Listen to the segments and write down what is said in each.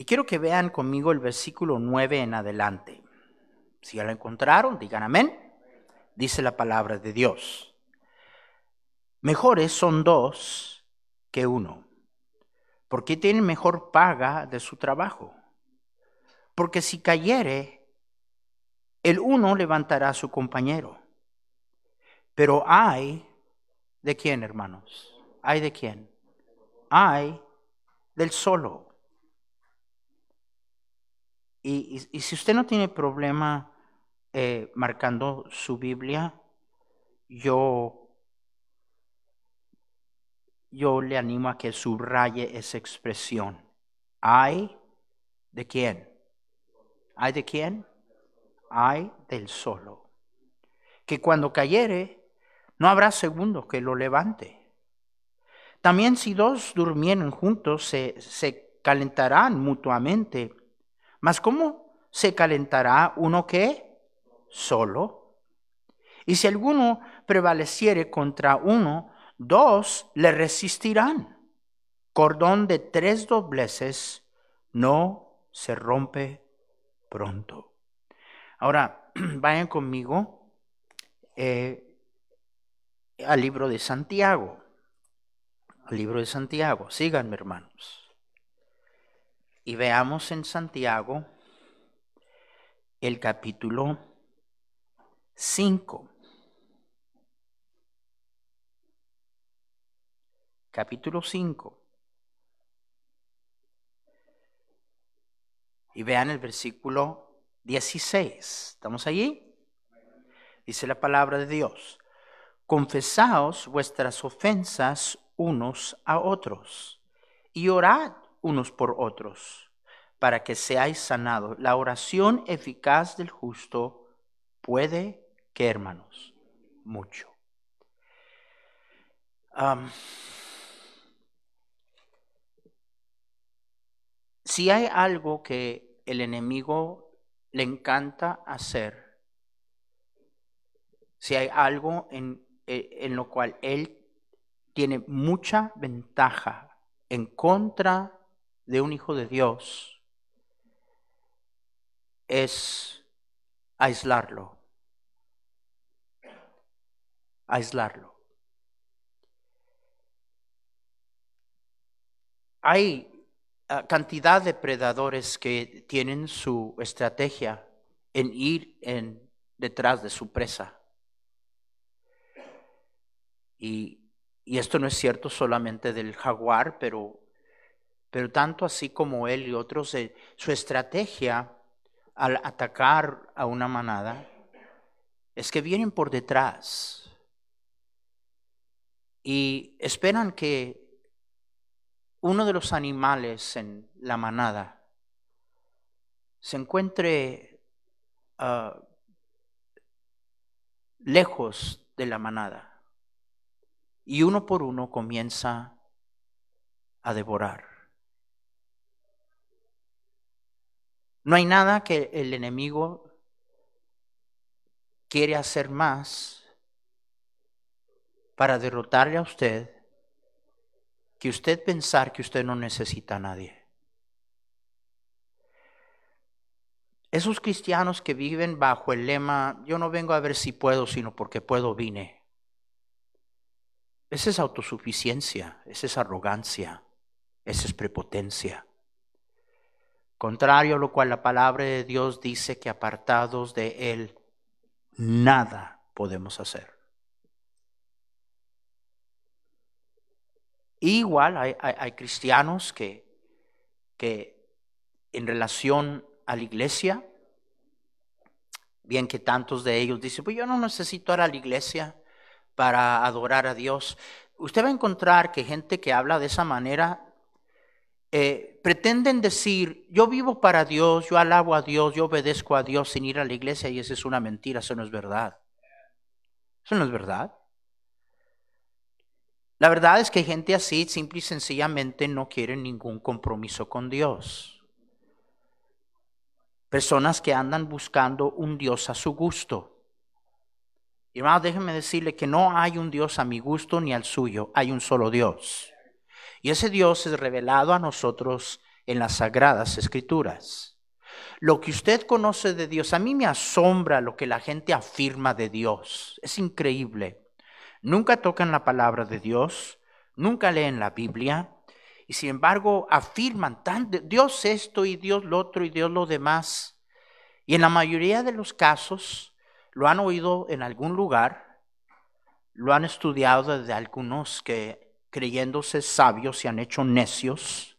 Y quiero que vean conmigo el versículo 9 en adelante. Si ya lo encontraron, digan amén. Dice la palabra de Dios. Mejores son dos que uno, porque tienen mejor paga de su trabajo. Porque si cayere, el uno levantará a su compañero. Pero hay de quién, hermanos? ¿Hay de quién? Hay del solo. Y, si usted no tiene problema eh, marcando su Biblia, yo, yo le animo a que subraye esa expresión. ¿Hay de quién? ¿Hay de quién? Hay del solo. Que cuando cayere, no habrá segundo que lo levante. También si dos durmieren juntos, se, se calentarán mutuamente. Mas ¿cómo se calentará uno que solo? Y si alguno prevaleciere contra uno, dos le resistirán. Cordón de tres dobleces no se rompe pronto. Ahora, vayan conmigo eh, al libro de Santiago. Al libro de Santiago. Síganme, hermanos. Y veamos en Santiago el capítulo 5. Capítulo 5. Y vean el versículo 16. ¿Estamos allí? Dice la palabra de Dios. Confesaos vuestras ofensas unos a otros y orad unos por otros, para que seáis sanados. La oración eficaz del justo puede que, hermanos, mucho. si hay algo que el enemigo le encanta hacer, si hay algo en, eh, en lo cual él tiene mucha ventaja en contra de un hijo de Dios es aislarlo. Aislarlo. Hay ah, cantidad de predadores que tienen su estrategia en ir en, detrás de su presa. Y, y esto no es cierto solamente del jaguar, pero pero tanto así como él y otros, su estrategia al atacar a una manada es que vienen por detrás y esperan que uno de los animales en la manada se encuentre ah, lejos de la manada y uno por uno comienza a devorar. No hay nada que el enemigo quiere hacer más para derrotarle a usted que usted pensar que usted no necesita a nadie. Esos cristianos que viven bajo el lema, yo no vengo a ver si puedo, sino porque puedo vine. Esa es autosuficiencia, esa es arrogancia, esa es prepotencia. Contrario a lo cual la palabra de Dios dice que apartados de Él, nada podemos hacer. Igual hay, cristianos que, que en relación a la iglesia, bien que tantos de ellos dicen, pues yo no necesito ir a la iglesia para adorar a Dios. Usted va a encontrar que gente que habla de esa manera eh, pretenden decir, yo vivo para Dios, yo alabo a Dios, yo obedezco a Dios sin ir a la iglesia y esa es una mentira, eso no es verdad. Eso no es verdad. La verdad es que gente así simple y sencillamente no quiere ningún compromiso con Dios. Personas que andan buscando un Dios a su gusto. Y hermano, déjenme decirle que no hay un Dios a mi gusto ni al suyo, hay un solo Dios. Y ese Dios es revelado a nosotros en las sagradas escrituras. Lo que usted conoce de Dios, a mí me asombra lo que la gente afirma de Dios. Es increíble. Nunca tocan la palabra de Dios, nunca leen la Biblia y sin embargo afirman tan Dios esto y Dios lo otro y Dios lo demás. Y en la mayoría de los casos lo han oído en algún lugar, lo han estudiado desde algunos que creyéndose sabios se han hecho necios.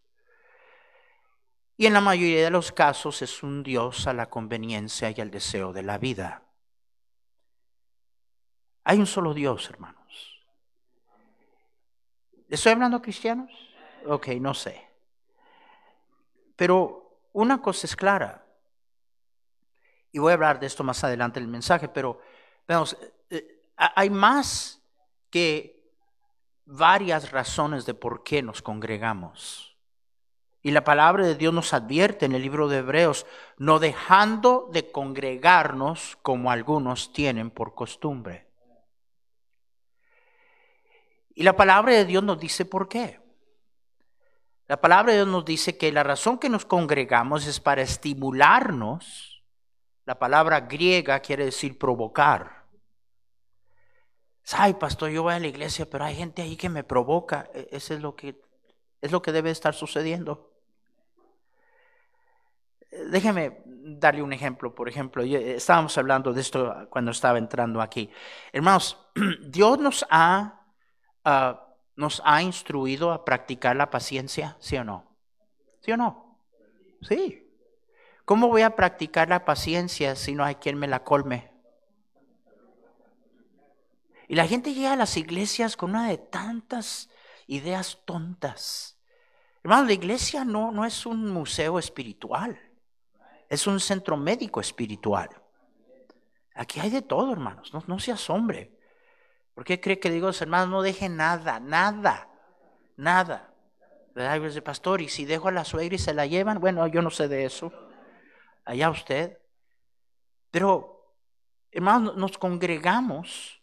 Y en la mayoría de los casos es un Dios a la conveniencia y al deseo de la vida. Hay un solo Dios, hermanos. ¿Estoy hablando a cristianos? Ok, no sé. Pero una cosa es clara, y voy a hablar de esto más adelante en el mensaje, pero veamos, eh, hay más que varias razones de por qué nos congregamos. Y la palabra de Dios nos advierte en el libro de Hebreos, no dejando de congregarnos como algunos tienen por costumbre. Y la palabra de Dios nos dice por qué. La palabra de Dios nos dice que la razón que nos congregamos es para estimularnos. La palabra griega quiere decir provocar. Ay, pastor, yo voy a la iglesia, pero hay gente ahí que me provoca. E, eso es lo que, es lo que debe estar sucediendo. Déjeme darle un ejemplo. Por ejemplo, estábamos hablando de esto cuando estaba entrando aquí. Hermanos, Dios nos ha Ah, nos ha instruido a practicar la paciencia, ¿sí o no? ¿Sí o no? Sí. ¿Cómo voy a practicar la paciencia si no hay quien me la colme? Y la gente llega a las iglesias con una de tantas ideas tontas. Hermano, la iglesia no, no es un museo espiritual, es un centro médico espiritual. Aquí hay de todo, hermanos, no, no se asombre. ¿Por qué cree que digo, hermanos, no deje nada, nada, nada? ¿Verdad? de pastor, y si dejo a la suegra y se la llevan, bueno, yo no sé de eso. Allá usted. Pero, hermanos, nos congregamos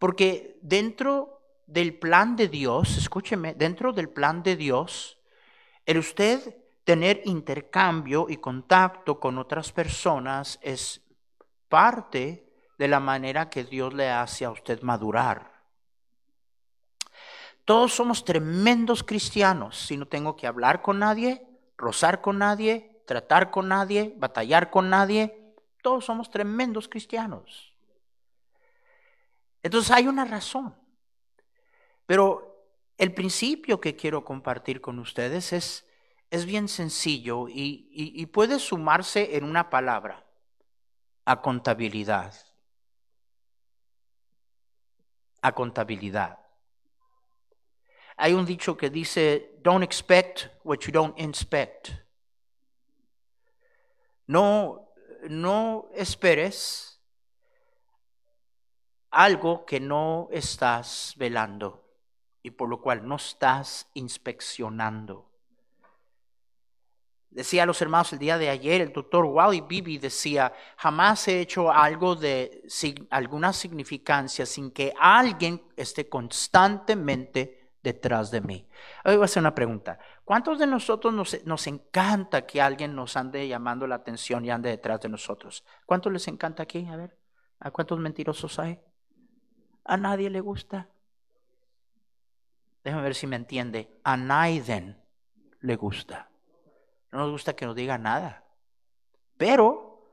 porque dentro del plan de Dios, escúcheme, dentro del plan de Dios, el usted tener intercambio y contacto con otras personas es parte de la manera que Dios le hace a usted madurar. Todos somos tremendos cristianos si no tengo que hablar con nadie, rozar con nadie, tratar con nadie, batallar con nadie. Todos somos tremendos cristianos. Entonces hay una razón. Pero el principio que quiero compartir con ustedes es, es bien sencillo y, y puede sumarse en una palabra, a contabilidad a contabilidad. Hay un dicho que dice, don't expect what you don't inspect. No, no esperes algo que no estás velando y por lo cual no estás inspeccionando. Decía a los hermanos el día de ayer, el doctor Wally Bibi decía, jamás he hecho algo de alguna significancia sin que alguien esté constantemente detrás de mí. Hoy voy a hacer una pregunta. ¿Cuántos de nosotros nos, nos, encanta que alguien nos ande llamando la atención y ande detrás de nosotros? ¿Cuántos les encanta aquí? A ver, ¿a cuántos mentirosos hay? A nadie le gusta. Déjame ver si me entiende. A nadie le gusta. No nos gusta que nos diga nada. Pero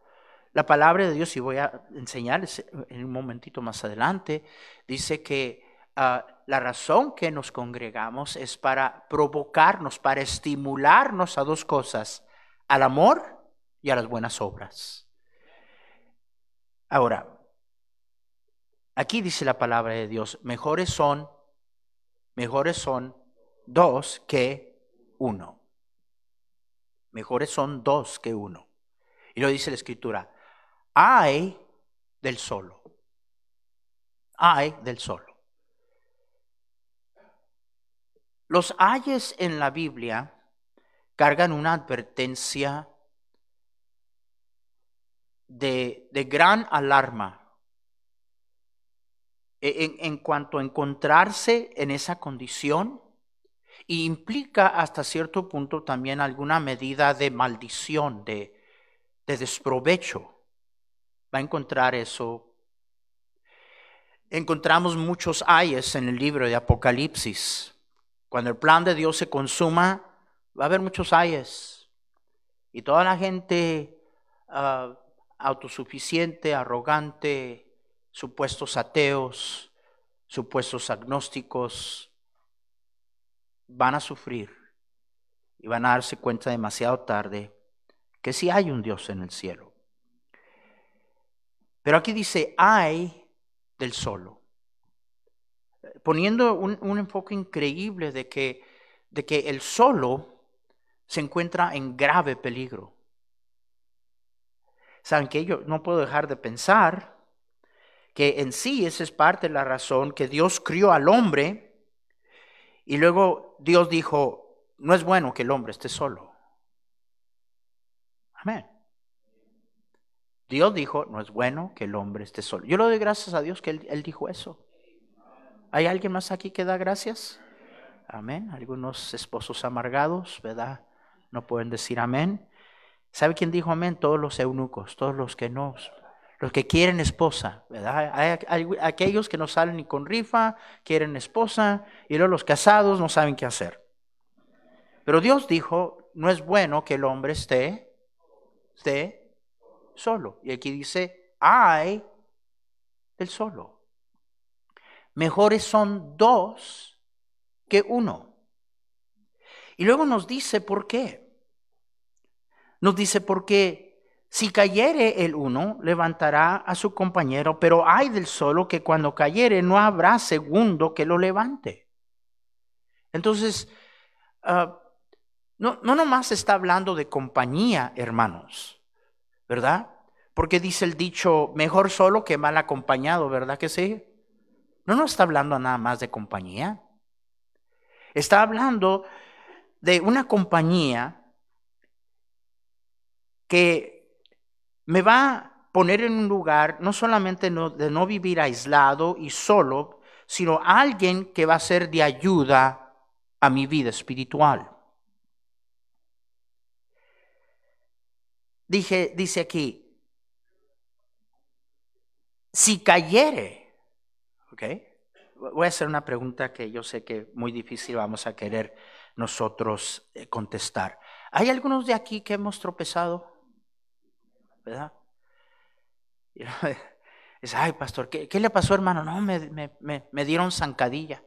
la palabra de Dios, y voy a enseñarles en un momentito más adelante, dice que ah, la razón que nos congregamos es para provocarnos, para estimularnos a dos cosas, al amor y a las buenas obras. Ahora, aquí dice la palabra de Dios, mejores son, mejores son dos que uno. Mejores son dos que uno. Y lo dice la escritura, hay del solo. Hay del solo. Los ayes en la Biblia cargan una advertencia de, gran alarma en, en, cuanto a encontrarse en esa condición Y implica hasta cierto punto también alguna medida de maldición, de, de desprovecho. Va a encontrar eso. Encontramos muchos ayes en el libro de Apocalipsis. Cuando el plan de Dios se consuma, va a haber muchos ayes. Y toda la gente ah, autosuficiente, arrogante, supuestos ateos, supuestos agnósticos, van a sufrir y van a darse cuenta demasiado tarde que sí hay un Dios en el cielo. Pero aquí dice, hay del solo, poniendo un, enfoque increíble de que, de que el solo se encuentra en grave peligro. Saben que yo no puedo dejar de pensar que en sí esa es parte de la razón que Dios crió al hombre y luego Dios dijo, no es bueno que el hombre esté solo. Amén. Dios dijo, no es bueno que el hombre esté solo. Yo le doy gracias a Dios que él, él dijo eso. ¿Hay alguien más aquí que da gracias? Amén. Algunos esposos amargados, ¿verdad? No pueden decir amén. ¿Sabe quién dijo amén? Todos los eunucos, todos los que no los que quieren esposa, ¿verdad? Hay, aquellos que no salen ni con rifa, quieren esposa, y luego los casados no saben qué hacer. Pero Dios dijo, no es bueno que el hombre esté, esté solo. Y aquí dice, hay el solo. Mejores son dos que uno. Y luego nos dice por qué. Nos dice porque si cayere el uno, levantará a su compañero, pero hay del solo que cuando cayere no habrá segundo que lo levante. Entonces, ah, no, no nomás está hablando de compañía, hermanos, ¿verdad? Porque dice el dicho, mejor solo que mal acompañado, ¿verdad que sí? No nos está hablando nada más de compañía. Está hablando de una compañía que me va a poner en un lugar no solamente de no vivir aislado y solo, sino alguien que va a ser de ayuda a mi vida espiritual. Dije, dice aquí, si cayere. Voy a hacer una pregunta que yo sé que muy difícil vamos a querer nosotros eh, contestar. ¿Hay algunos de aquí que hemos tropezado? ¿Verdad? Y dice, ay, pastor, ¿qué, le pasó, hermano? No, me, me, dieron zancadilla.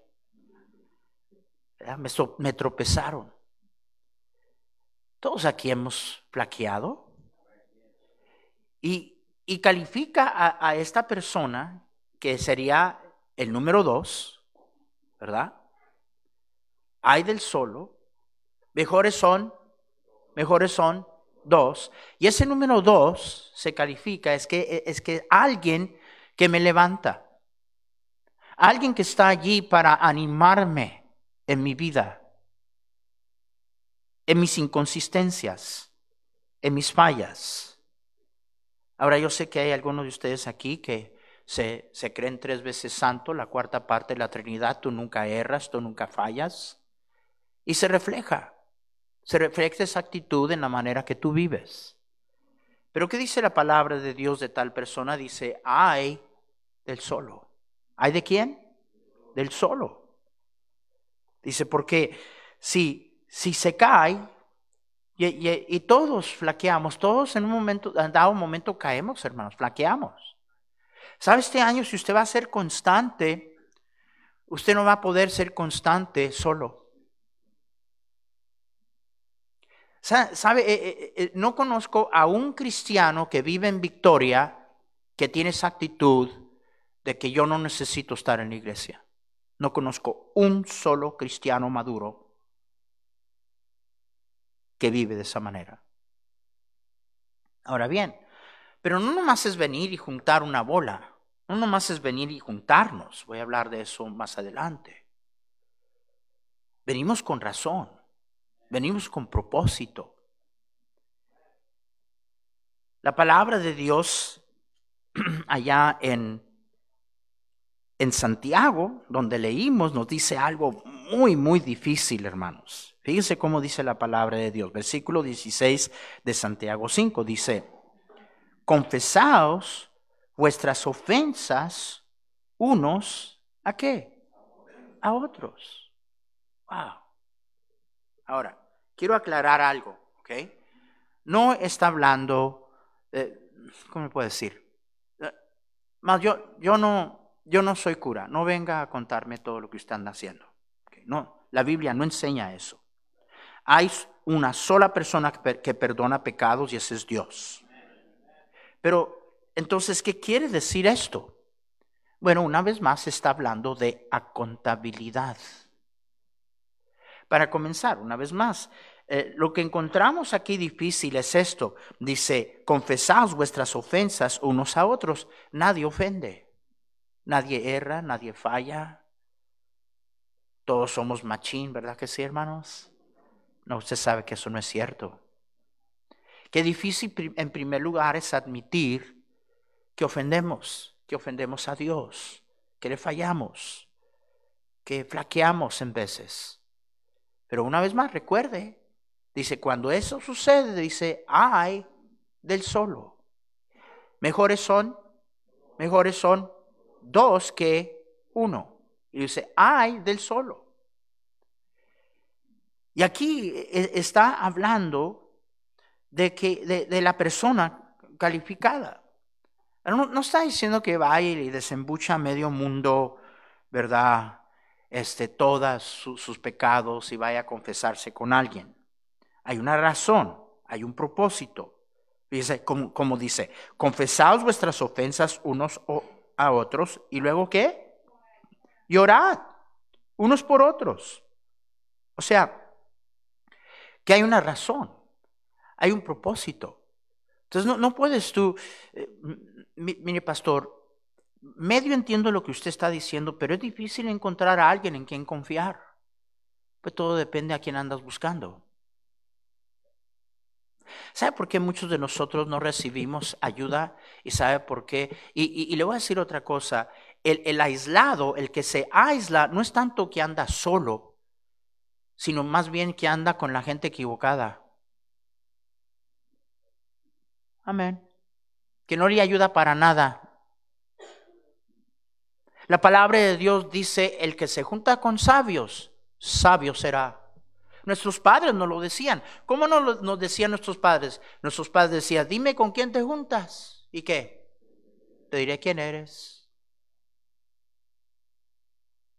Me, me, tropezaron. Todos aquí hemos flaqueado. Y, y califica a, a esta persona, que sería el número dos, ¿verdad? Hay del solo. Mejores son, mejores son dos. Y ese número dos se califica, es que es que alguien que me levanta. Alguien que está allí para animarme en mi vida, en mis inconsistencias, en mis fallas. Ahora yo sé que hay algunos de ustedes aquí que se, se creen tres veces santo, la cuarta parte de la Trinidad, tú nunca erras, tú nunca fallas, y se refleja. Se refleja esa actitud en la manera que tú vives. Pero ¿qué dice la palabra de Dios de tal persona? Dice, hay del solo. ¿Hay de quién? Del solo. Dice, porque si, si se cae, y, todos flaqueamos, todos en un momento, dado un momento caemos, hermanos, flaqueamos. ¿Sabe este año si usted va a ser constante, usted no va a poder ser constante solo. ¿Sabe? Eh, eh, eh, no conozco a un cristiano que vive en Victoria que tiene esa actitud de que yo no necesito estar en la iglesia. No conozco un solo cristiano maduro que vive de esa manera. Ahora bien, pero no nomás es venir y juntar una bola, no nomás es venir y juntarnos, voy a hablar de eso más adelante. Venimos con razón. Venimos con propósito. La palabra de Dios allá en, en Santiago, donde leímos, nos dice algo muy, muy difícil, hermanos. Fíjense cómo dice la palabra de Dios. Versículo 16 de Santiago 5 dice, confesaos vuestras ofensas unos a qué? A otros. Wow. Ahora, quiero aclarar algo, ¿ok? No está hablando, ¿cómo puedo decir? Más yo, yo, no, yo no soy cura, no venga a contarme todo lo que usted anda haciendo. No, la Biblia no enseña eso. Hay una sola persona que perdona pecados y ese es Dios. Pero entonces, ¿qué quiere decir esto? Bueno, una vez más está hablando de acontabilidad. Para comenzar, una vez más, eh, lo que encontramos aquí difícil es esto. Dice, confesaos vuestras ofensas unos a otros. Nadie ofende. Nadie erra, nadie falla. Todos somos machín, ¿verdad que sí, hermanos? No, usted sabe que eso no es cierto. Qué difícil en primer lugar es admitir que ofendemos, que ofendemos a Dios, que le fallamos, que flaqueamos en veces. Pero una vez más, recuerde, dice, cuando eso sucede, dice, ay del solo. Mejores son, mejores son dos que uno. Y dice, ay del solo. Y aquí e, está hablando de, que, de, la persona calificada. No, está diciendo que vaya y desembucha a medio mundo, ¿verdad? Este, todos sus pecados y vaya a confesarse con alguien. Hay una razón, hay un propósito. Dice, como, como dice, confesaos vuestras ofensas unos a otros y luego qué? Y orad unos por otros. O sea, que hay una razón hay un propósito. Entonces no, puedes tú, eh, mire pastor, medio entiendo lo que usted está diciendo, pero es difícil encontrar a alguien en quien confiar. Pues todo depende a quién andas buscando. ¿Sabe por qué muchos de nosotros no recibimos ayuda? ¿Y sabe por qué? Y, le voy a decir otra cosa. El, el, aislado, el que se aísla, no es tanto que anda solo, sino más bien que anda con la gente equivocada. Amén. Que no le ayuda para nada. La palabra de Dios dice, el que se junta con sabios, sabio será. Nuestros padres nos lo decían. ¿Cómo nos, nos decían nuestros padres? Nuestros padres decían, dime con quién te juntas. ¿Y qué? Te diré quién eres.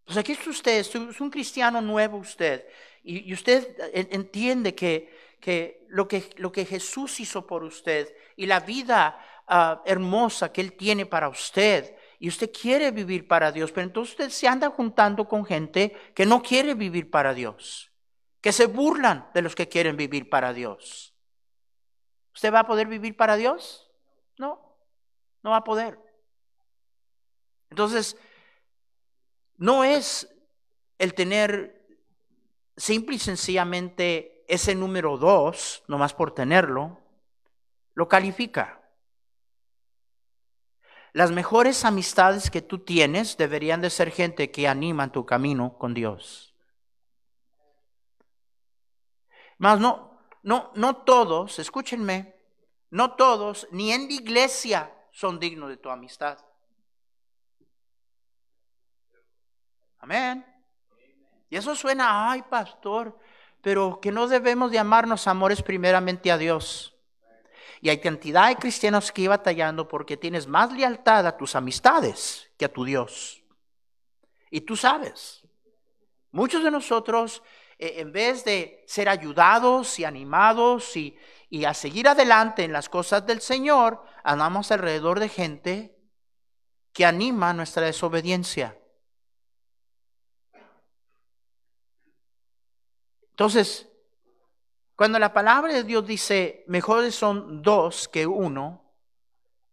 Pues aquí es usted, es un cristiano nuevo usted. Y, usted entiende que, que, lo que lo que Jesús hizo por usted y la vida ah, hermosa que Él tiene para usted. Y usted quiere vivir para Dios, pero entonces usted se anda juntando con gente que no quiere vivir para Dios, que se burlan de los que quieren vivir para Dios. ¿Usted va a poder vivir para Dios? No, no va a poder. Entonces, no es el tener simple y sencillamente ese número dos, nomás por tenerlo, lo califica. Las mejores amistades que tú tienes deberían de ser gente que anima tu camino con Dios. Más no, no, no todos, escúchenme, no todos, ni en la iglesia son dignos de tu amistad. Amén. Y eso suena, ay pastor, pero que no debemos de amarnos amores primeramente a Dios. Y hay cantidad de cristianos que iban batallando porque tienes más lealtad a tus amistades que a tu Dios. Y tú sabes, muchos de nosotros, en vez de ser ayudados y animados y, y a seguir adelante en las cosas del Señor, andamos alrededor de gente que anima nuestra desobediencia. Entonces, cuando la palabra de Dios dice, mejores son dos que uno,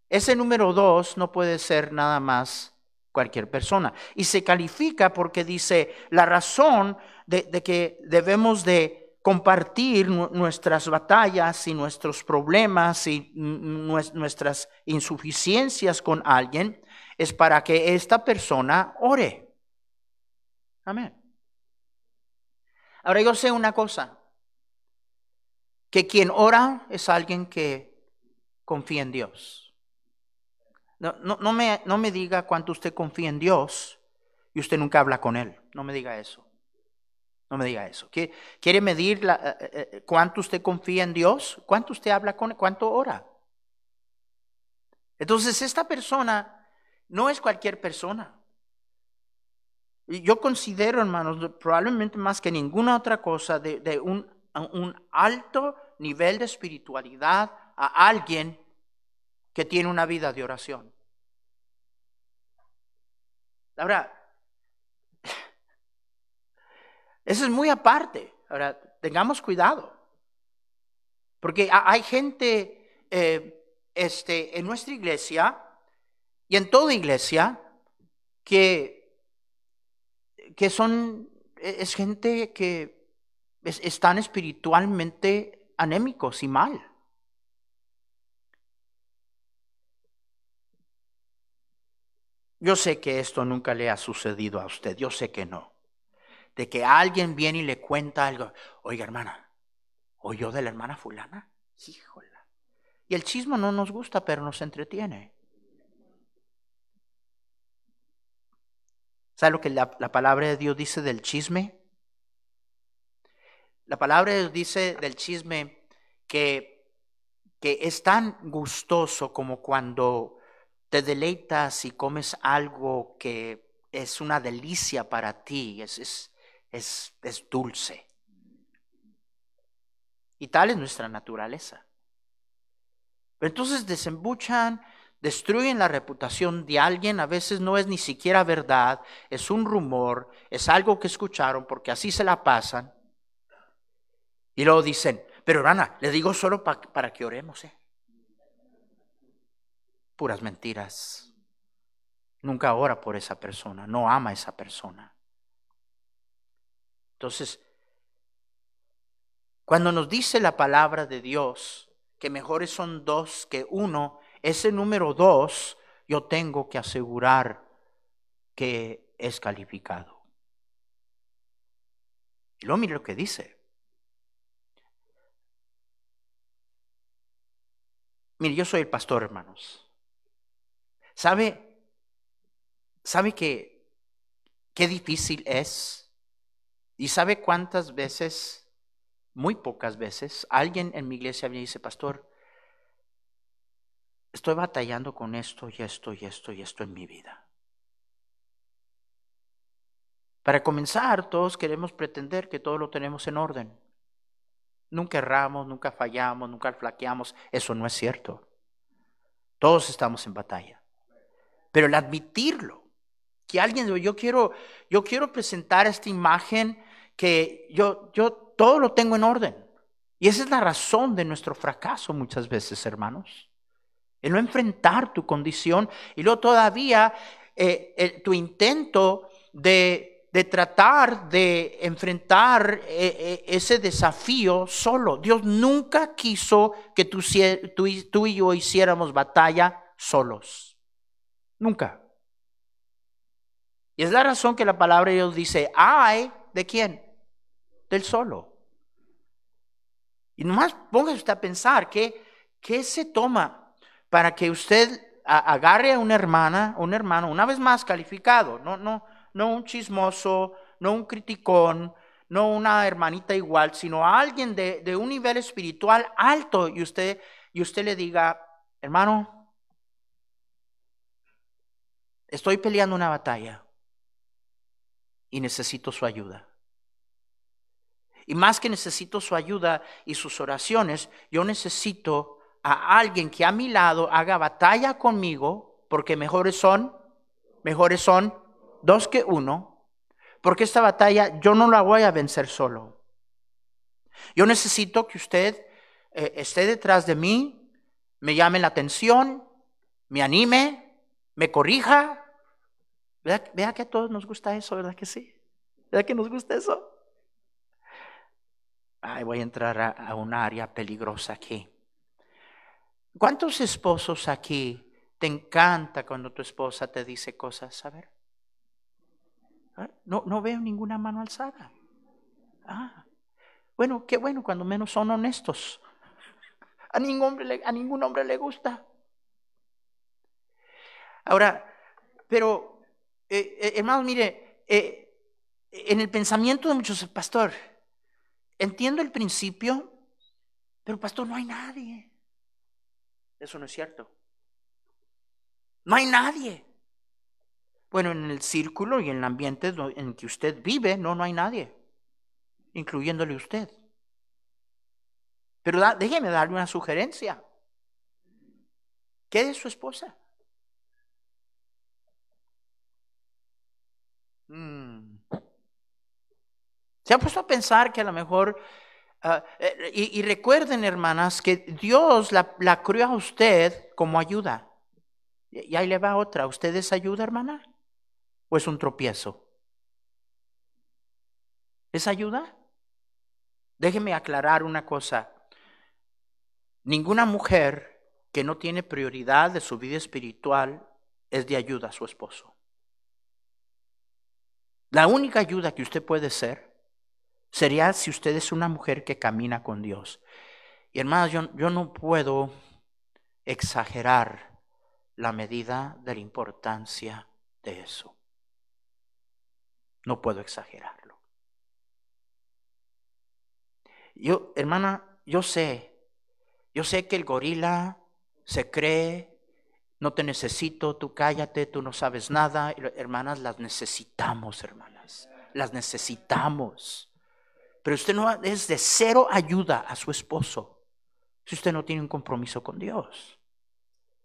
ese número dos no puede ser nada más cualquier persona. Y se califica porque dice la razón de, que debemos de compartir nuestras batallas y nuestros problemas y nuestras insuficiencias con alguien es para que esta persona ore. Amén. Ahora yo sé una cosa, que quien ora es alguien que confía en Dios. No, me, no me diga cuánto usted confía en Dios y usted nunca habla con Él. No me diga eso. No me diga eso. ¿Quiere medir eh, eh, eh, cuánto usted confía en Dios? ¿Cuánto usted habla con? ¿Cuánto ora? Entonces, esta persona no es cualquier persona. Yo considero, hermanos, probablemente más que ninguna otra cosa, de, un, un alto nivel de espiritualidad a alguien que tiene una vida de oración. Ahora, eso es muy aparte. Ahora, tengamos cuidado. Porque hay gente eh, este, en nuestra iglesia y en toda iglesia que, que son, es gente que están espiritualmente anémicos y mal. Yo sé que esto nunca le ha sucedido a usted, yo sé que no de que alguien viene y le cuenta algo. Oiga, hermana, ¿oyó de la hermana fulana? Híjola. Y el chismo no nos gusta, pero nos entretiene. ¿Sabe lo que la, la palabra de Dios dice del chisme? La palabra de Dios dice del chisme que, que es tan gustoso como cuando te deleitas y comes algo que es una delicia para ti, es, es, dulce. Y tal es nuestra naturaleza. Pero entonces desembuchan, destruyen la reputación de alguien, a veces no es ni siquiera verdad, es un rumor, es algo que escucharon porque así se la pasan. Y luego dicen, pero hermana, le digo solo para que oremos. ¿eh? Puras mentiras. Nunca ora por esa persona, no ama a esa persona. Entonces, cuando nos dice la palabra de Dios que mejores son dos que uno, ese número dos yo tengo que asegurar que es calificado. Y luego mire lo que dice. Mire, yo soy el pastor, hermanos. ¿Sabe? ¿Sabe qué difícil es ¿Y sabe cuántas veces, muy pocas veces, alguien en mi iglesia me dice, pastor, estoy batallando con esto y esto y esto y esto en mi vida? Para comenzar, todos queremos pretender que todo lo tenemos en orden. Nunca erramos, nunca fallamos, nunca flaqueamos. Eso no es cierto. Todos estamos en batalla. Pero el admitirlo, que alguien, yo quiero, yo quiero presentar esta imagen que yo, yo todo lo tengo en orden. Y esa es la razón de nuestro fracaso muchas veces, hermanos. El no enfrentar tu condición y luego todavía eh, tu intento de, de, tratar de enfrentar eh, eh, ese desafío solo. Dios nunca quiso que tú, y yo hiciéramos batalla solos. Nunca. Y es la razón que la palabra de Dios dice, ay, ¿de quién? Del solo. Y nomás póngase usted a pensar que, ¿qué se toma para que usted agarre a una hermana, un hermano, una vez más calificado, no, no, no un chismoso, no un criticón, no una hermanita igual, sino a alguien de, de un nivel espiritual alto y usted, y usted le diga, hermano, estoy peleando una batalla y necesito su ayuda. Y más que necesito su ayuda y sus oraciones, yo necesito a alguien que a mi lado haga batalla conmigo, porque mejores son, mejores son dos que uno, porque esta batalla yo no la voy a vencer solo. Yo necesito que usted eh, esté detrás de mí, me llame la atención, me anime, me corrija. Vea, que a todos nos gusta eso, ¿verdad que sí? ¿Verdad que nos gusta eso? Ay, voy a entrar a, un área peligrosa aquí. ¿Cuántos esposos aquí te encanta cuando tu esposa te dice cosas? A ver. Ah, no, no veo ninguna mano alzada. Ah, Bueno, qué bueno, cuando menos son honestos. A ningún hombre le, a ningún hombre le gusta. Ahora, pero, eh, eh, hermanos, mire, eh, en el pensamiento de muchos, pastor, entiendo el principio, pero pastor, no hay nadie. Eso no es cierto. No hay nadie. Bueno, en el círculo y en el ambiente en que usted vive, no, no hay nadie, incluyéndole usted. Pero déjeme darle una sugerencia. ¿Qué es su esposa? Mm. ¿Se ha puesto a pensar que a lo mejor, ah, eh, y, recuerden hermanas, que Dios la, creó a usted como ayuda? Y ahí le va otra. ¿Usted es ayuda, hermana? ¿O es un tropiezo? ¿Es ayuda? Déjeme aclarar una cosa. Ninguna mujer que no tiene prioridad de su vida espiritual es de ayuda a su esposo. La única ayuda que usted puede ser sería si usted es una mujer que camina con Dios. Y hermanas, yo, yo no puedo exagerar la medida de la importancia de eso. No puedo exagerarlo. Yo, hermana, yo sé, yo sé que el gorila se cree, no te necesito, tú cállate, tú no sabes nada. Hermanas, las necesitamos, hermanas, las necesitamos. Pero usted no es de cero ayuda a su esposo si usted no tiene un compromiso con Dios.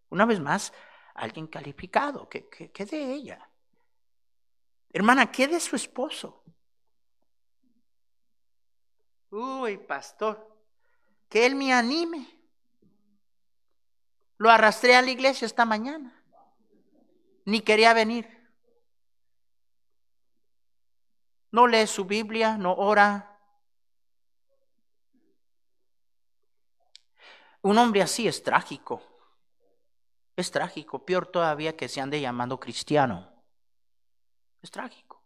Una vez más, alguien calificado, ¿qué, qué de ella? Hermana, ¿qué de su esposo? Uy, pastor, que él me anime. Lo arrastré a la iglesia esta mañana. Ni quería venir. No lee su Biblia, no ora. Un hombre así es trágico. Es trágico, peor todavía que se ande llamando cristiano. Es trágico.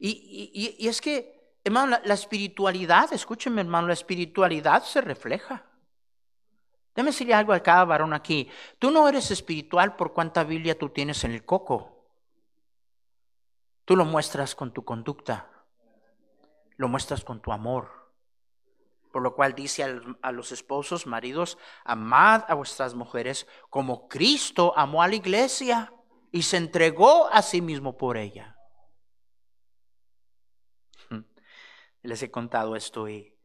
Y, es que, hermano, la, espiritualidad, escúcheme, hermano, la espiritualidad se refleja. Déjame decirle algo a cada varón aquí. Tú no eres espiritual por cuánta Biblia tú tienes en el coco. Tú lo muestras con tu conducta. Lo muestras con tu amor. Por lo cual dice a los esposos, maridos, amad a vuestras mujeres como Cristo amó a la iglesia y se entregó a sí mismo por ella. Les he contado esto y,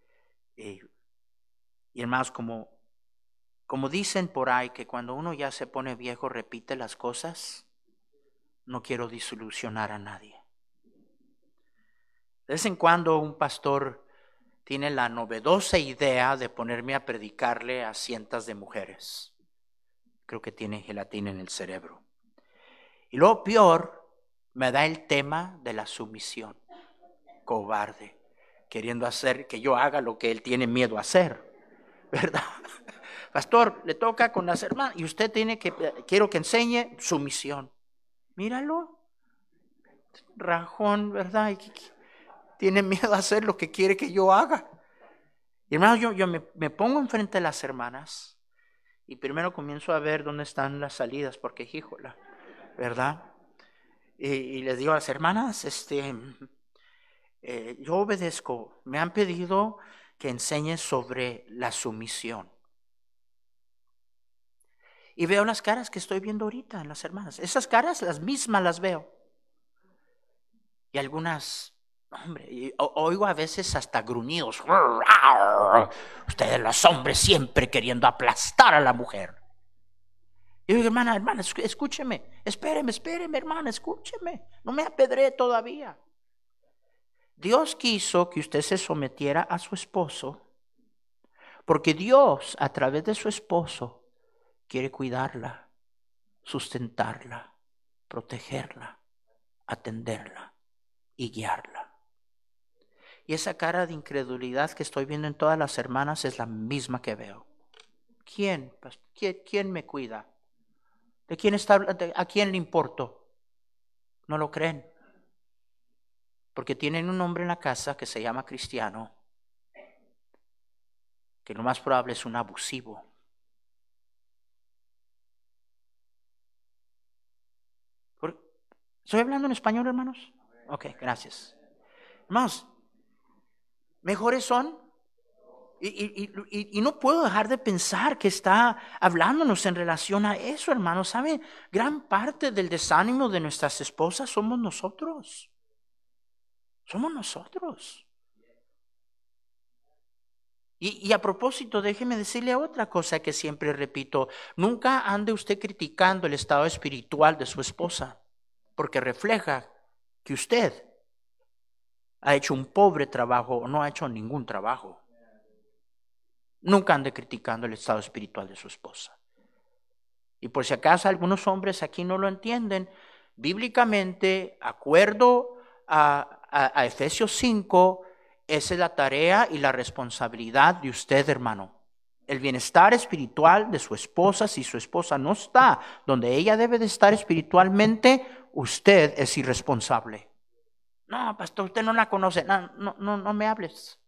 y, hermanos, como, como dicen por ahí que cuando uno ya se pone viejo repite las cosas, no quiero disolucionar a nadie. De vez en cuando un pastor tiene la novedosa idea de ponerme a predicarle a cientos de mujeres. Creo que tiene gelatina en el cerebro. Y lo peor, me da el tema de la sumisión. Cobarde, queriendo hacer que yo haga lo que él tiene miedo a hacer. ¿Verdad? Pastor, le toca con las hermanas y usted tiene que, quiero que enseñe sumisión. Míralo. Rajón, ¿verdad? Tiene miedo a hacer lo que quiere que yo haga. Y hermano, yo, yo me, pongo enfrente de las hermanas y primero comienzo a ver dónde están las salidas, porque híjola, ¿verdad? Y, les digo a las hermanas, este, eh, yo obedezco, me han pedido que enseñe sobre la sumisión. Y veo las caras que estoy viendo ahorita en las hermanas. Esas caras, las mismas las veo. Y algunas Hombre, oigo a veces hasta gruñidos. Ustedes los hombres siempre queriendo aplastar a la mujer. Y digo, hermana, hermana, escúcheme, espéreme, espéreme, hermana, escúcheme. No me apedré todavía. Dios quiso que usted se sometiera a su esposo, porque Dios, a través de su esposo, quiere cuidarla, sustentarla, protegerla, atenderla y guiarla. Y esa cara de incredulidad que estoy viendo en todas las hermanas es la misma que veo. ¿Quién? ¿Quién, me cuida? ¿De quién está, ¿A quién le importo? no lo creen. Porque tienen un hombre en la casa que se llama cristiano, que lo más probable es un abusivo. ¿Estoy hablando en español, hermanos? Ok, gracias. Hermanos, mejores son. Y, no puedo dejar de pensar que está hablándonos en relación a eso, hermanos. ¿Saben? Gran parte del desánimo de nuestras esposas somos nosotros. Somos nosotros. Y, y, a propósito, déjeme decirle otra cosa que siempre repito. Nunca ande usted criticando el estado espiritual de su esposa, porque refleja que usted ha hecho un pobre trabajo o no ha hecho ningún trabajo. Nunca ande criticando el estado espiritual de su esposa. Y por si acaso algunos hombres aquí no lo entienden, bíblicamente, acuerdo a, a, Efesios 5, esa es la tarea y la responsabilidad de usted, hermano. El bienestar espiritual de su esposa, si su esposa no está donde ella debe de estar espiritualmente, usted es irresponsable. No, pastor, usted no la conoce. No, no, no, no me hables.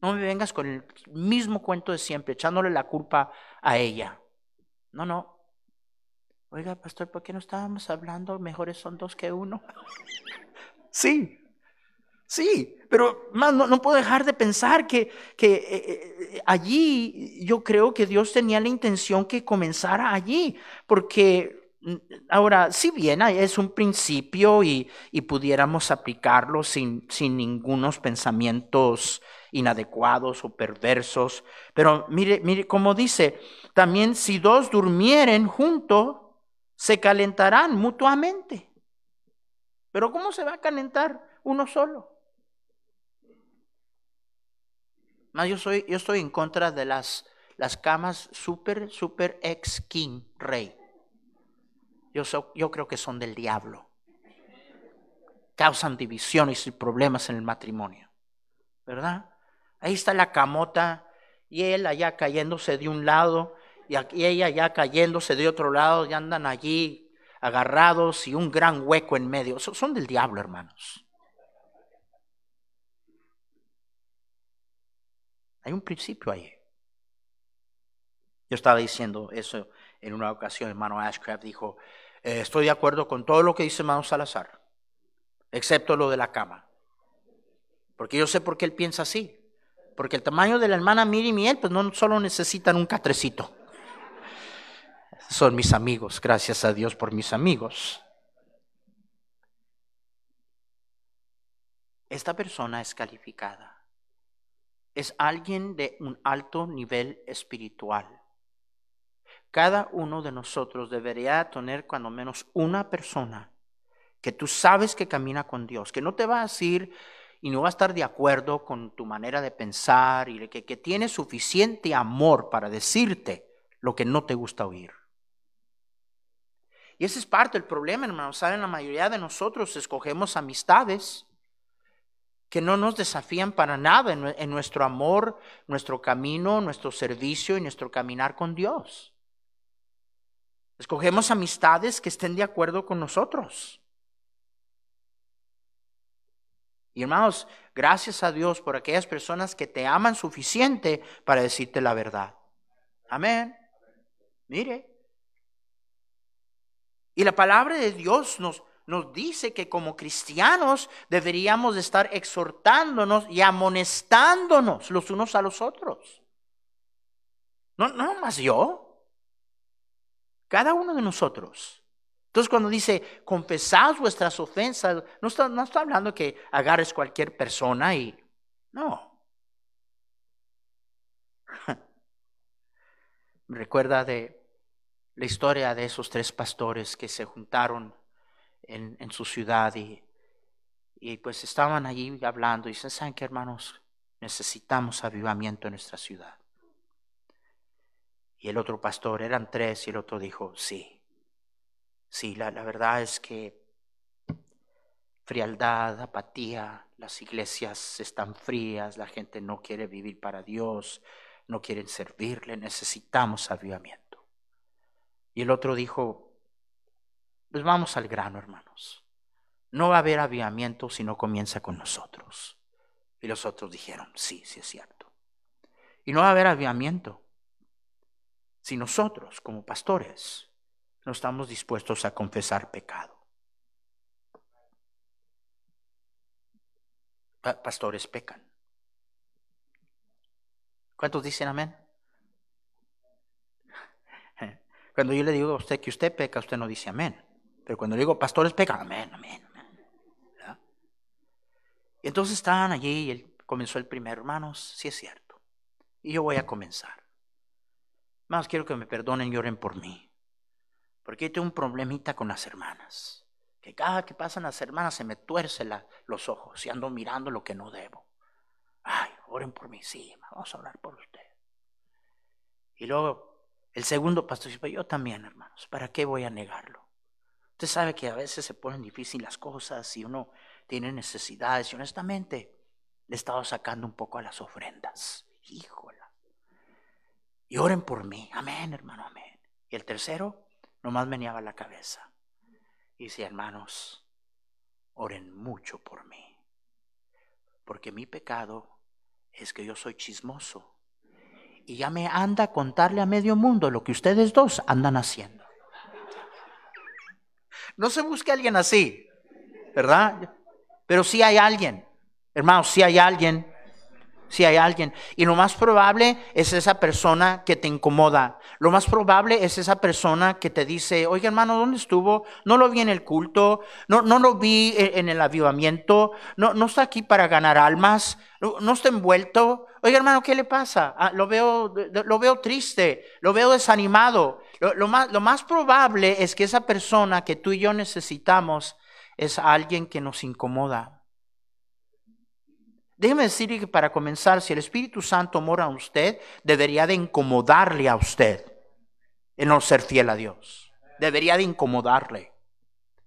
No me vengas con el mismo cuento de siempre, echándole la culpa a ella. No, no. Oiga, pastor, ¿por qué no estábamos hablando? Mejores son dos que uno. sí, sí, pero más no, puedo dejar de pensar que, que eh, eh, allí yo creo que Dios tenía la intención que comenzara allí, porque Ahora, si bien es un principio y, pudiéramos aplicarlo sin, sin ningunos pensamientos inadecuados o perversos, pero mire, mire cómo dice, también si dos durmieren juntos, se calentarán mutuamente. Pero ¿cómo se va a calentar uno solo? No, yo, soy, yo estoy en contra de las, las camas super, super ex king, rey yo, creo que son del diablo. Causan divisiones y problemas en el matrimonio. ¿Verdad? Ahí está la camota y él allá cayéndose de un lado y ella allá cayéndose de otro lado y andan allí agarrados y un gran hueco en medio. Son del diablo, hermanos. Hay un principio ahí. Yo estaba diciendo eso en una ocasión, hermano Ashcraft dijo, eh, estoy de acuerdo con todo lo que dice hermano Salazar, excepto lo de la cama. Porque yo sé por qué él piensa así. Porque el tamaño de la hermana Miri y él, pues no solo necesitan un catrecito. Son mis amigos, gracias a Dios por mis amigos. Esta persona es calificada. Es alguien de un alto nivel espiritual. Cada uno de nosotros debería tener cuando menos una persona que tú sabes que camina con Dios, que no te va a decir y no va a estar de acuerdo con tu manera de pensar y que, que tiene suficiente amor para decirte lo que no te gusta oír. Y ese es parte del problema, hermanos. Saben, la mayoría de nosotros escogemos amistades que no nos desafían para nada en nuestro amor, nuestro camino, nuestro servicio y nuestro caminar con Dios. Escogemos amistades que estén de acuerdo con nosotros. Y hermanos, gracias a Dios por aquellas personas que te aman suficiente para decirte la verdad. Amén. Mire. Y la palabra de Dios nos, nos dice que como cristianos deberíamos estar exhortándonos y amonestándonos los unos a los otros. No, no más yo. Cada uno de nosotros. Entonces cuando dice, confesad vuestras ofensas, no está, no está hablando que agarres cualquier persona y... No. Me recuerda de la historia de esos tres pastores que se juntaron en, su ciudad y, y, pues estaban allí hablando y dicen, ¿saben qué hermanos? Necesitamos avivamiento en nuestra ciudad. Y el otro pastor, eran tres, y el otro dijo, sí, sí, la, la verdad es que frialdad, apatía, las iglesias están frías, la gente no quiere vivir para Dios, no quieren servirle, necesitamos avivamiento. Y el otro dijo, pues vamos al grano, hermanos. no va a haber avivamiento si no comienza con nosotros. Y los otros dijeron, sí, sí es cierto. Y no va a haber avivamiento si nosotros, como pastores, no estamos dispuestos a confesar pecado. Pastores pecan. ¿Cuántos dicen amén? Cuando yo le digo a usted que usted peca, usted no dice amén. Pero cuando le digo pastores pecan, amén, amén, amén. Y entonces estaban allí y él comenzó el primer, hermanos, sí es cierto. Y yo voy a comenzar. Más quiero que me perdonen y oren por mí. Porque tengo un problemita con las hermanas. Que cada que pasan las hermanas se me tuerce los ojos y ando mirando lo que no debo. Ay, oren por mí, sí, vamos a orar por usted. Y luego el segundo pastor dice, yo también, hermanos, ¿para qué voy a negarlo? Usted sabe que a veces se ponen difíciles las cosas y uno tiene necesidades y honestamente le he estado sacando un poco a las ofrendas. Híjola. Y oren por mí. Amén, hermano, amén. Y el tercero, nomás meneaba la cabeza. Y dice, hermanos, oren mucho por mí. Porque mi pecado es que yo soy chismoso. Y ya me anda a contarle a medio mundo lo que ustedes dos andan haciendo. No se busque alguien así, ¿verdad? Pero sí hay alguien, hermanos, sí hay alguien si hay alguien. Y lo más probable es esa persona que te incomoda. Lo más probable es esa persona que te dice, oye hermano, ¿dónde estuvo? No lo vi en el culto, no, no lo vi en el avivamiento, no, no está aquí para ganar almas, no, está envuelto. Oye hermano, ¿qué le pasa? Ah, lo, veo, lo veo triste, lo veo desanimado. Lo, más, lo más probable es que esa persona que tú y yo necesitamos es alguien que nos incomoda. Déjeme decir que para comenzar, si el Espíritu Santo mora en usted, debería de incomodarle a usted en no ser fiel a Dios. Debería de incomodarle.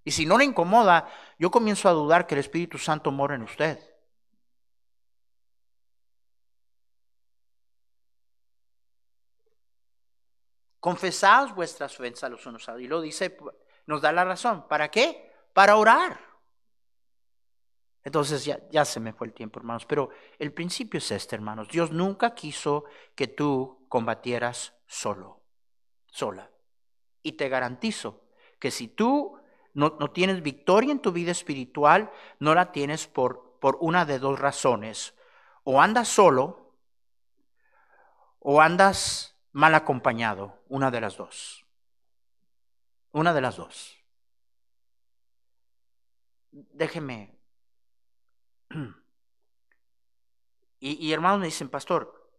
Y si no le incomoda, yo comienzo a dudar que el Espíritu Santo mora en usted. Confesaos vuestras ofensas a los unos a otros. Y lo dice, nos da la razón. ¿Para qué? Para orar. Entonces ya, ya se me fue el tiempo, hermanos. Pero el principio es este, hermanos. Dios nunca quiso que tú combatieras solo, sola. Y te garantizo que si tú no, no tienes victoria en tu vida espiritual, no la tienes por, por una de dos razones. O andas solo o andas mal acompañado, una de las dos. Una de las dos. Déjeme Y, hermanos me dicen, pastor,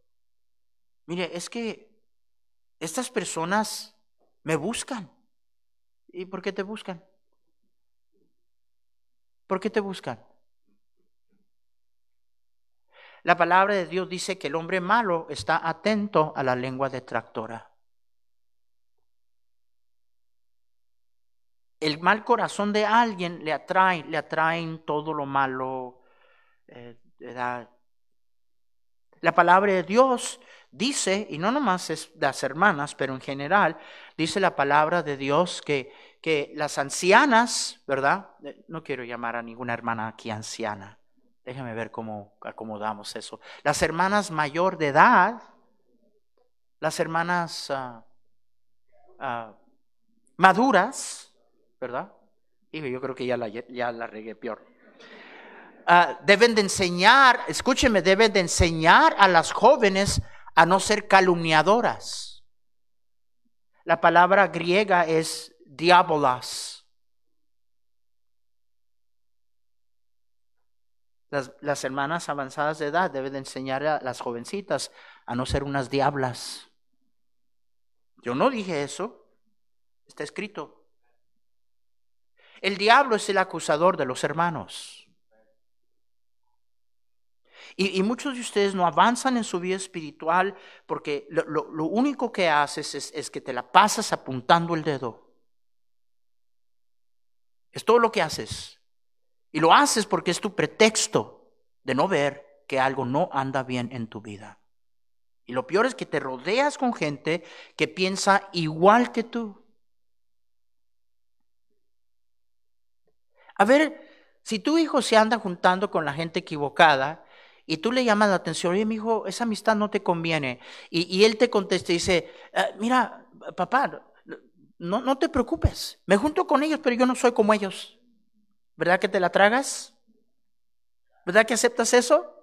mire, es que estas personas me buscan. ¿Y por qué te buscan? ¿Por qué te buscan? La palabra de Dios dice que el hombre malo está atento a la lengua detractora. El mal corazón de alguien le atrae, le atraen todo lo malo, eh, la palabra de Dios dice, y no nomás es las hermanas, pero en general, dice la palabra de Dios que, que las ancianas, ¿verdad? Eh, no quiero llamar a ninguna hermana aquí anciana. Déjame ver cómo acomodamos eso. Las hermanas mayor de edad, las hermanas ah, ah, maduras, ¿verdad? Y yo creo que ya la, ya la regué peor. Ah, deben de enseñar, escúcheme, deben de enseñar a las jóvenes a no ser calumniadoras. La palabra griega es diabolas. Las, las, hermanas avanzadas de edad deben de enseñar a las jovencitas a no ser unas diablas. Yo no dije eso, está escrito. El diablo es el acusador de los hermanos. Y, muchos de ustedes no avanzan en su vida espiritual porque lo, único que haces es, es que te la pasas apuntando el dedo. Es todo lo que haces. Y lo haces porque es tu pretexto de no ver que algo no anda bien en tu vida. Y lo peor es que te rodeas con gente que piensa igual que tú. A ver, Si tu hijo se anda juntando con la gente equivocada y tú le llamas la atención, oye, mi hijo, esa amistad no te conviene, y, él te contesta y dice, ah, mira, papá, no, no te preocupes, me junto con ellos, pero yo no soy como ellos. ¿Verdad que te la tragas? ¿Verdad que aceptas eso?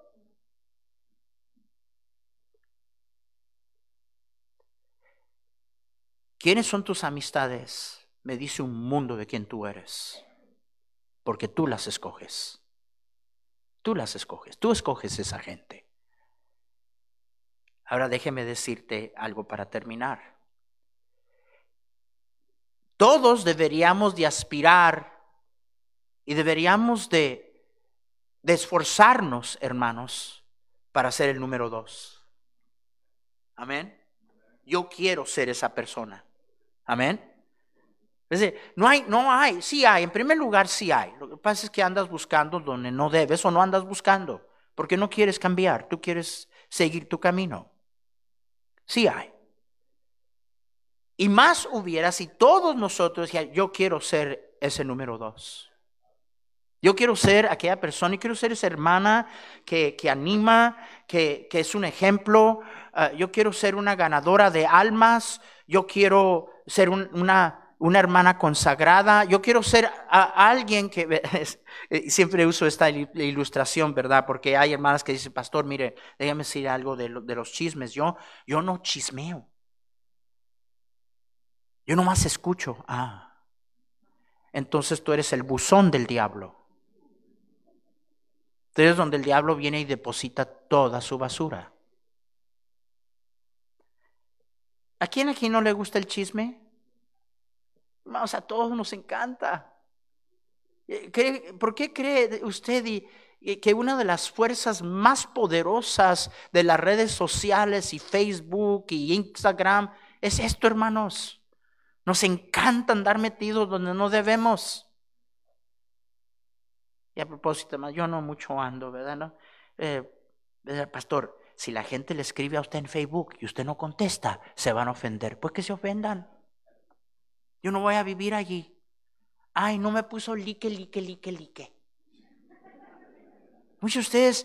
¿Quiénes son tus amistades? Me dice un mundo de quién tú eres, porque tú las escoges. Tú las escoges, tú escoges esa gente. Ahora déjeme decirte algo para terminar. Todos deberíamos de aspirar y deberíamos de, de esforzarnos, hermanos, para ser el número dos. Amén. Yo quiero ser esa persona. Amén. Es decir, no hay, no hay, sí hay, en primer lugar sí hay. Lo que pasa es que andas buscando donde no debes o no andas buscando, porque no quieres cambiar, tú quieres seguir tu camino. Sí hay. Y más hubiera si todos nosotros, yo quiero ser ese número dos. Yo quiero ser aquella persona y quiero ser esa hermana que, que anima, que, que, es un ejemplo. Ah, yo quiero ser una ganadora de almas. Yo quiero ser una, una hermana consagrada, yo quiero ser alguien que, eh, siempre uso esta ilustración, ¿verdad? Porque hay hermanas que dicen, pastor, mire, déjame decir algo de, de los chismes, yo, yo no chismeo. Yo nomás escucho, ah, entonces tú eres el buzón del diablo. Entonces donde el diablo viene y deposita toda su basura. ¿A quién aquí no le gusta el chisme? Vamos, a todos nos encanta. Eh, ¿Por qué cree usted que una de las fuerzas más poderosas de las redes sociales y Facebook y Instagram es esto, hermanos? Nos encanta andar metidos donde no debemos. Y a propósito, yo no mucho ando, ¿verdad? ¿No? Eh, pastor, si la gente le escribe a usted en Facebook y usted no contesta, se van a ofender. Pues que se ofendan. Yo no voy a vivir allí. Ay, no me puso like, like, like, like. Muchos de ustedes,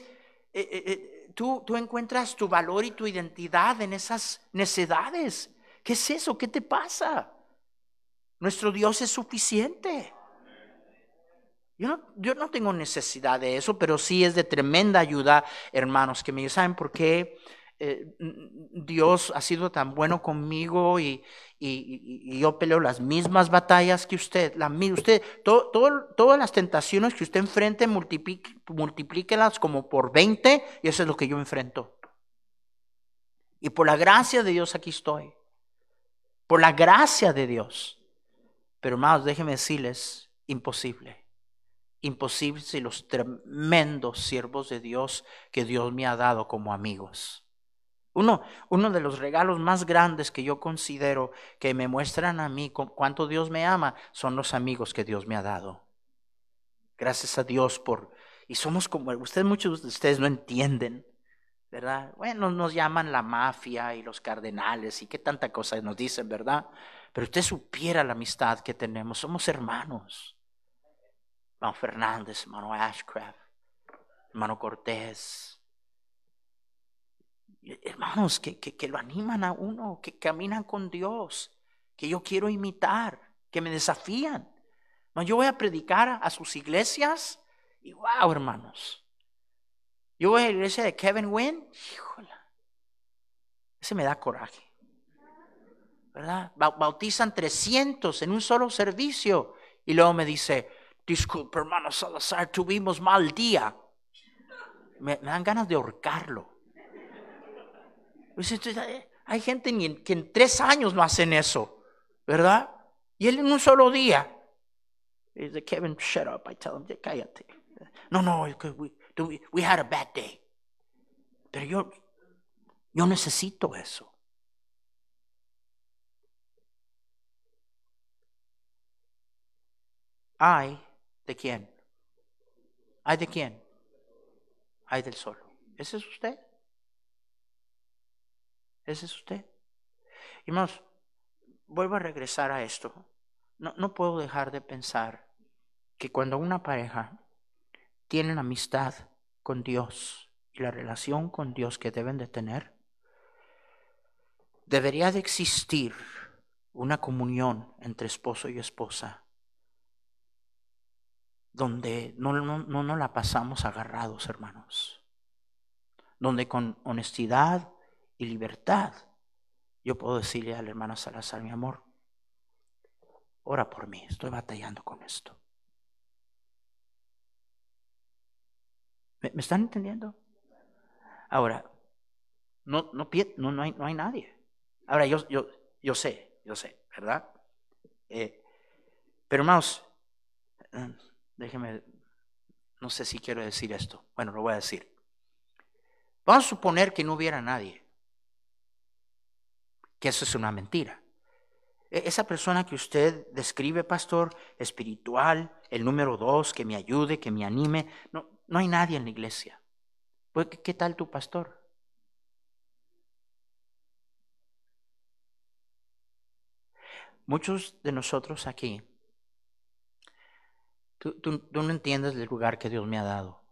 eh, eh, eh, tú, tú encuentras tu valor y tu identidad en esas necedades. ¿Qué es eso? ¿Qué te pasa? Nuestro Dios es suficiente. Yo no, yo no, tengo necesidad de eso, pero sí es de tremenda ayuda, hermanos, que me saben por qué eh, Dios ha sido tan bueno conmigo y, yo peleo las mismas batallas que usted. La, usted todas las tentaciones que usted enfrente, multiplíquelas como por 20 y eso es lo que yo enfrento. Y por la gracia de Dios aquí estoy. Por la gracia de Dios. Pero hermanos, déjenme decirles, imposible imposibles y los tremendos siervos de Dios que Dios me ha dado como amigos. Uno, uno de los regalos más grandes que yo considero que me muestran a mí cuánto Dios me ama son los amigos que Dios me ha dado. Gracias a Dios por... Y somos como... Ustedes, muchos de ustedes no entienden, ¿verdad? Bueno, nos llaman la mafia y los cardenales y qué tanta cosa nos dicen, ¿verdad? Pero usted supiera la amistad que tenemos. Somos hermanos hermano Fernández, hermano Ashcraft, hermano Cortés. Hermanos que, que, lo animan a uno, que caminan con Dios, que yo quiero imitar, que me desafían. Yo voy a predicar a sus iglesias y wow, hermanos. Yo voy a la iglesia de Kevin Wynn, híjole, ese me da coraje. ¿Verdad? Bautizan 300 en un solo servicio y luego me dice, Disculpe, hermano Salazar, tuvimos mal día. Me, dan ganas de ahorcarlo. Pues, hay gente que en tres años no hacen eso, ¿verdad? Y él en un solo día. Dice, Kevin, shut up. I tell him, cállate. No, no, we, we had a bad day. Pero yo, yo necesito eso. Hay ¿De quién? ¿Hay de quién? Hay del solo. ¿Ese es usted? ¿Ese es usted? Y vuelvo a regresar a esto. No, no puedo dejar de pensar que cuando una pareja tienen amistad con Dios y la relación con Dios que deben de tener, debería de existir una comunión entre esposo y esposa donde no, no, no nos la pasamos agarrados, hermanos, donde con honestidad y libertad yo puedo decirle al hermano Salazar, mi amor, ora por mí, estoy batallando con esto. ¿Me, están entendiendo? Ahora, no, no, no, no, hay, no hay nadie. Ahora, yo, yo, yo sé, yo sé, ¿verdad? Eh, pero hermanos, eh, déjeme, no sé si quiero decir esto. Bueno, lo voy a decir. Vamos a suponer que no hubiera nadie. Que eso es una mentira. E, esa persona que usted describe, pastor, espiritual, el número dos, que me ayude, que me anime, no, no hay nadie en la iglesia. Pues, ¿qué tal tu pastor? Muchos de nosotros aquí Tú, no entiendes el lugar que Dios me ha dado.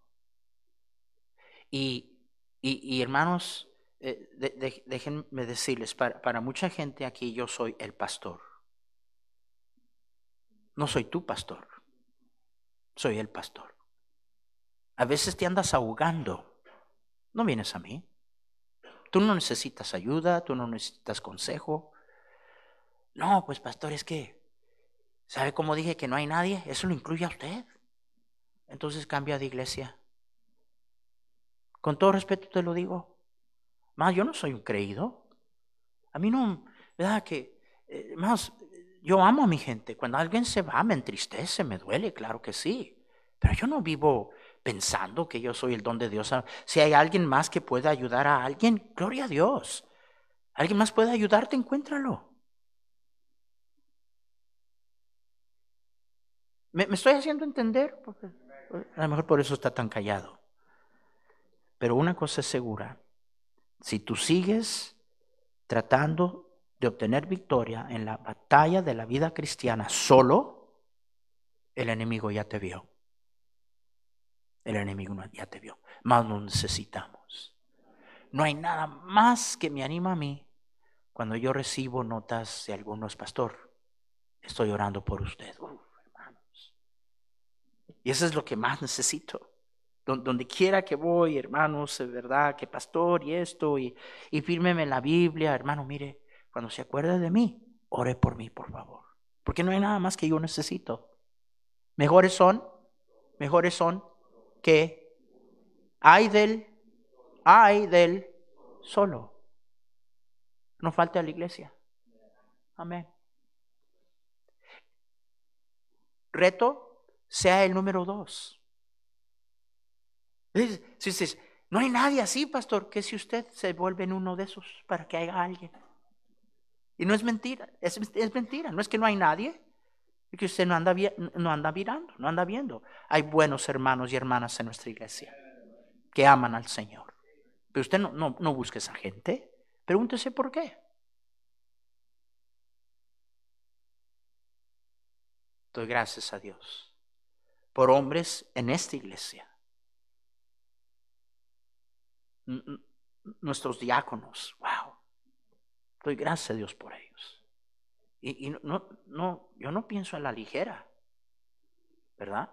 Y, y, hermanos, eh, déjenme decirles, para, para mucha gente aquí yo soy el pastor. No soy tu pastor, soy el pastor. A veces te andas ahogando, no vienes a mí. Tú no necesitas ayuda, tú no necesitas consejo. No, pues pastor, es que ¿Sabe cómo dije que no hay nadie? Eso lo incluye a usted. Entonces cambia de iglesia. Con todo respeto te lo digo. Más, yo no soy un creído. A mí no, ¿verdad? Que, eh, más, yo amo a mi gente. Cuando alguien se va, me entristece, me duele, claro que sí. Pero yo no vivo pensando que yo soy el don de Dios. Si hay alguien más que pueda ayudar a alguien, gloria a Dios. ¿Alguien más puede ayudarte? Encuéntralo. ¿Me, estoy haciendo entender? a lo mejor por eso está tan callado. Pero una cosa es segura, si tú sigues tratando de obtener victoria en la batalla de la vida cristiana solo, el enemigo ya te vio. El enemigo ya te vio. Más nos necesitamos. No hay nada más que me anima a mí cuando yo recibo notas de algunos pastor. Estoy orando por usted. Y eso es lo que más necesito. Donde quiera que voy, hermanos, es verdad, que pastor y esto, y, y fírmeme la Biblia, hermano, mire, cuando se acuerde de mí, ore por mí, por favor. Porque no hay nada más que yo necesito. Mejores son, mejores son que hay del, hay del solo. No falte a la iglesia. Amén. Reto sea el número dos. Si no hay nadie así, pastor, que si usted se vuelve en uno de esos para que haya alguien. Y no es mentira, es, mentira, no es que no hay nadie, es que usted no anda, no anda mirando, no anda viendo. Hay buenos hermanos y hermanas en nuestra iglesia que aman al Señor. Pero usted no, no, no busque esa gente, pregúntese por qué. Doy gracias a Dios por hombres en esta iglesia. Nuestros diáconos, wow. Doy gracias a Dios por ellos. Y, no, no, yo no pienso en la ligera, ¿verdad?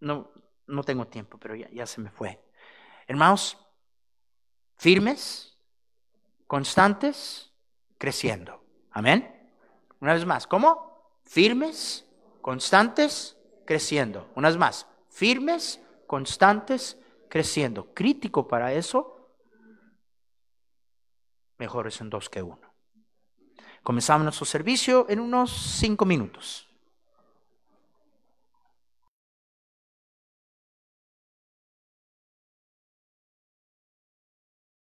No, no, tengo tiempo, pero ya, ya se me fue. Hermanos, firmes, constantes, creciendo. Amén. Una vez más, ¿cómo? Firmes, constantes, creciendo. Unas más, firmes, constantes, creciendo. Crítico para eso, mejor es en dos que uno. Comenzamos nuestro servicio en unos cinco minutos.